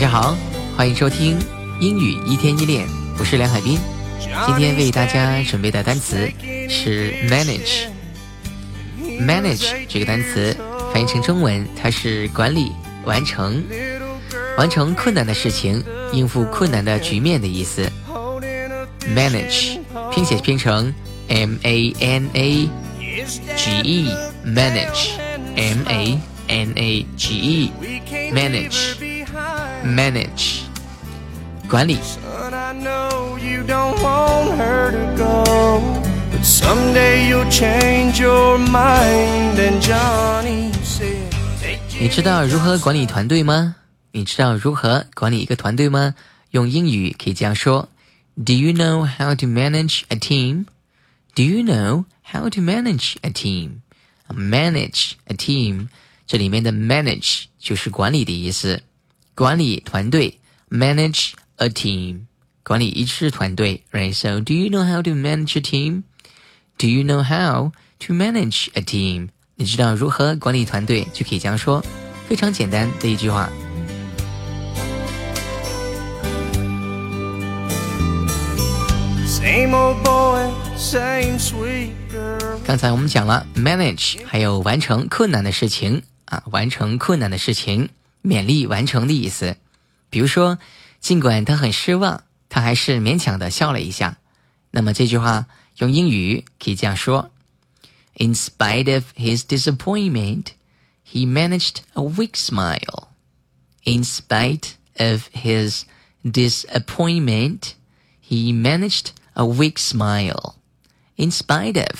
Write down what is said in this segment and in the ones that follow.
家好，欢迎收听英语一天一练，我是梁海滨。今天为大家准备的单词是 manage。manage 这个单词翻译成中文，它是管理、完成、完成困难的事情、应付困难的局面的意思。manage 拼写拼成 m a n a g e manage m a n a g e manage manage 管理。你知道如何管理团队吗？你知道如何管理一个团队吗？用英语可以这样说：Do you know how to manage a team? Do you know how to manage a team? Manage a team，这里面的 manage 就是管理的意思， 管理团队，manage a team，管理一支团队，right? So do you know how to manage a team? Do you know how to manage a team? 你知道如何管理团队，就可以这样说，非常简单的一句话。刚才我们讲了 manage，还有完成困难的事情啊，完成困难的事情，勉励完成的意思。比如说，尽管他很失望，他还是勉强的笑了一下。那么这句话用英语可以这样说：In spite of his disappointment, he managed a weak smile. In spite of his disappointment, he managed a weak smile. In spite of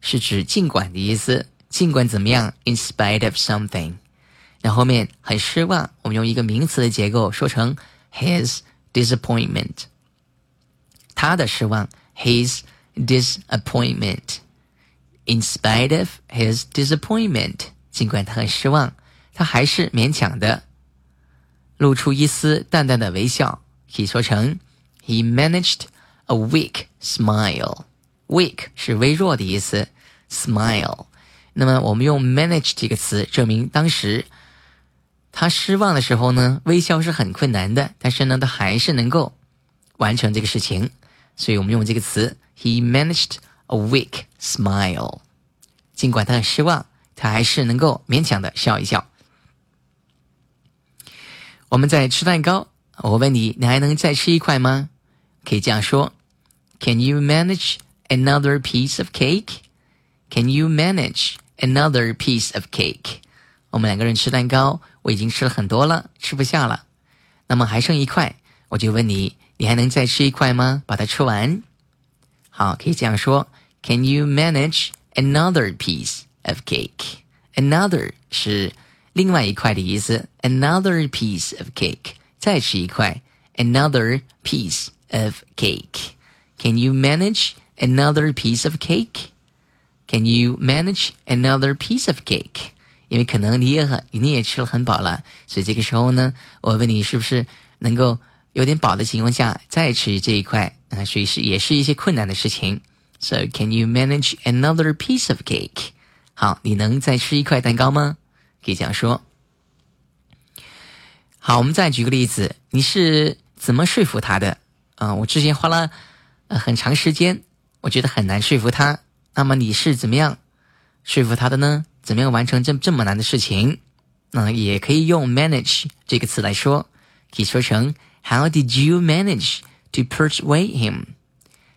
是指尽管的意思，尽管怎么样，in spite of something。那后面很失望，我们用一个名词的结构说成 his disappointment。他的失望，his disappointment。In spite of his disappointment，尽管他很失望，他还是勉强的露出一丝淡淡的微笑，可以说成 he managed a weak smile。weak 是微弱的意思，smile。那么我们用 manage 这个词证明当时他失望的时候呢，微笑是很困难的，但是呢，他还是能够完成这个事情。所以我们用这个词，he managed a weak smile。尽管他很失望，他还是能够勉强的笑一笑。我们在吃蛋糕，我问你，你还能再吃一块吗？可以这样说：Can you manage another piece of cake? Can you manage another piece of cake? 我们两个人吃蛋糕，我已经吃了很多了，吃不下了。那么还剩一块，我就问你，你还能再吃一块吗？把它吃完。好，可以这样说：Can you manage another piece of cake? Another 是另外一块的意思。Another piece of cake，再吃一块。Another piece of cake. Can you manage another piece of cake? Can you manage another piece of cake? 因为可能你也很你也吃了很饱了，所以这个时候呢，我问你是不是能够有点饱的情况下再吃这一块啊？所以是也是一些困难的事情。So can you manage another piece of cake？好，你能再吃一块蛋糕吗？可以这样说。好，我们再举个例子，你是怎么说服他的？啊，我之前花了呃很长时间，我觉得很难说服他。那么你是怎么样说服他的呢？怎么样完成这这么难的事情？那也可以用 manage 这个词来说，可以说成 How did you manage to persuade him?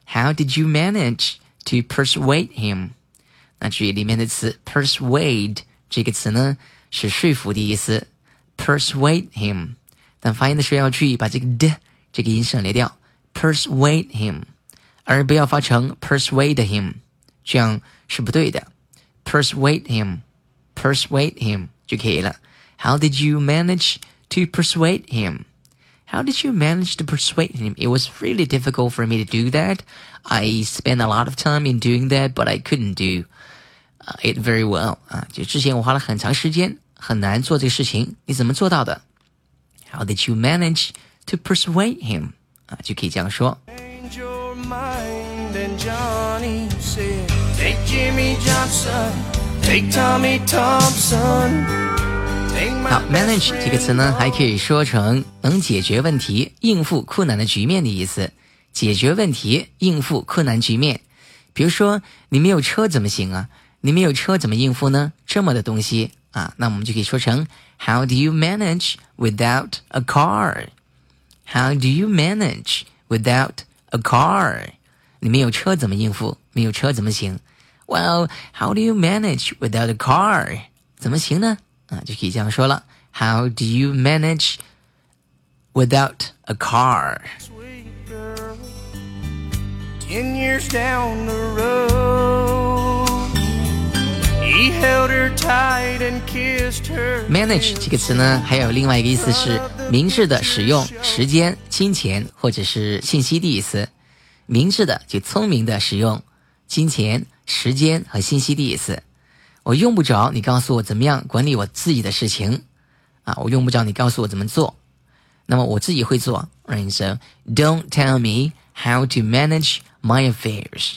How did you manage to persuade him? 那注意里面的词 persuade 这个词呢是说服的意思，persuade him。但发音的时候要注意把这个的这个音省略掉，persuade him，而不要发成 persuade him，这样是不对的。 persuade him, persuade him 就可以了。How did you manage to persuade him? How did you manage to persuade him? It was really difficult for me to do that. I spent a lot of time in doing that, but I couldn't do uh, it very well. 啊，就之前我花了很长时间，很难做这个事情。你怎么做到的？How did you manage to persuade him? 啊，就可以这样说。 好，manage 这个词呢，还可以说成能解决问题、应付困难的局面的意思。解决问题、应付困难局面。比如说，你没有车怎么行啊？你没有车怎么应付呢？这么的东西啊，那我们就可以说成 How do you manage without a car? How do you manage without a car? 你没有车怎么应付？没有车怎么行？Well, how do you manage without a car? 怎么行呢？啊，就可以这样说了。How do you manage without a car? Ten years down the road, he held her tight and kissed her. Manage 这个词呢，还有另外一个意思是明智的使用时间、金钱或者是信息的意思。明智的就聪明的使用金钱、时间和信息的意思。我用不着你告诉我怎么样管理我自己的事情，啊，我用不着你告诉我怎么做，那么我自己会做。Right, so don't tell me how to manage my affairs.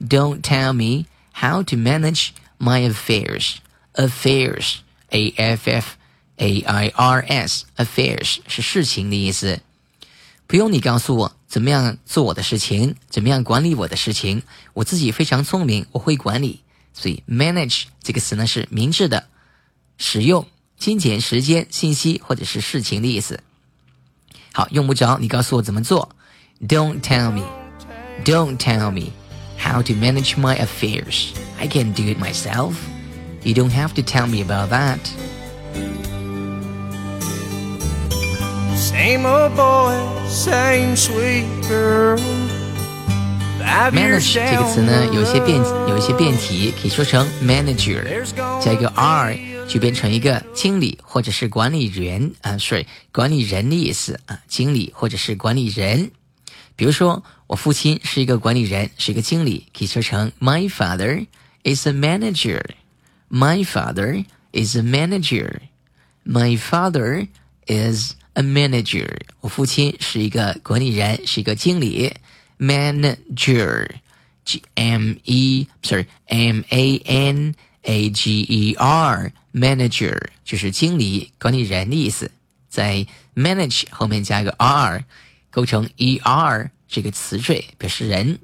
Don't tell me how to manage my affairs. Affairs, A F F A I R S, affairs 是事情的意思。不用你告诉我怎么样做我的事情，怎么样管理我的事情，我自己非常聪明，我会管理。所以 manage 这个词呢是明智的使用金钱、时间、信息或者是事情的意思。好，用不着你告诉我怎么做。Don't tell me, don't tell me how to manage my affairs. I can do it myself. You don't have to tell me about that. Same old boy, same sweet girl. manage 这个词呢，有一些变有一些变体，可以说成 manager，加一个 r 就变成一个经理或者是管理员啊，sorry，管理人的意思啊，经理或者是管理人。比如说，我父亲是一个管理人，是一个经理，可以说成 My father is a manager. My father is a manager. My father is a manager. 我父亲是一个管理人，是一个经理。manager, G M E sorry M A N A G E R manager 就是经理、管理人的意思，在 manage 后面加一个 r，构成 e r 这个词缀，表示人。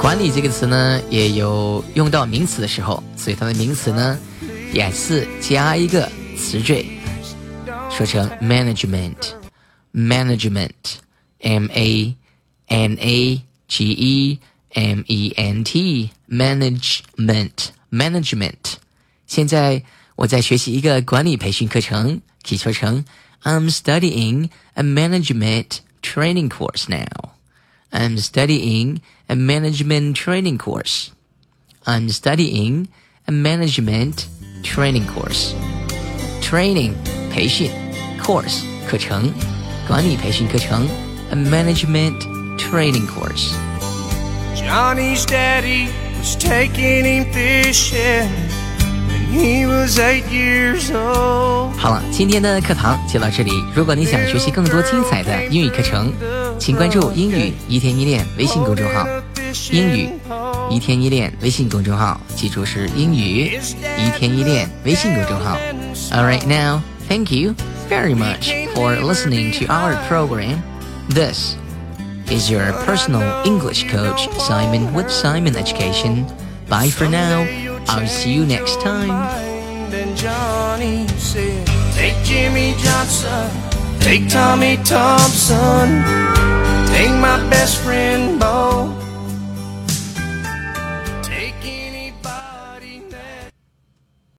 管理这个词呢，也有用到名词的时候，所以它的名词呢，也是加一个词缀。说成 management，management，m a n a g e m e n t，management，management。现在我在学习一个管理培训课程，可以说成 I'm studying a management training course now. I'm studying a management training course. I'm studying a management training course. Training 培训 course 课程，管理培训课程，a management training course. Johnny's daddy was taking him fishing when he was eight years old. 好了，今天的课堂就到这里。如果你想学习更多精彩的英语课程， 请关注“英语一天一练”微信公众号。英语一天一练微信公众号，记住是英语一天一练微信公众号。All right, now, thank you very much for listening to our program. This is your personal English coach, Simon with Simon Education. Bye for now. I'll see you next time. Take Tommy Thompson, take my best friend Bo.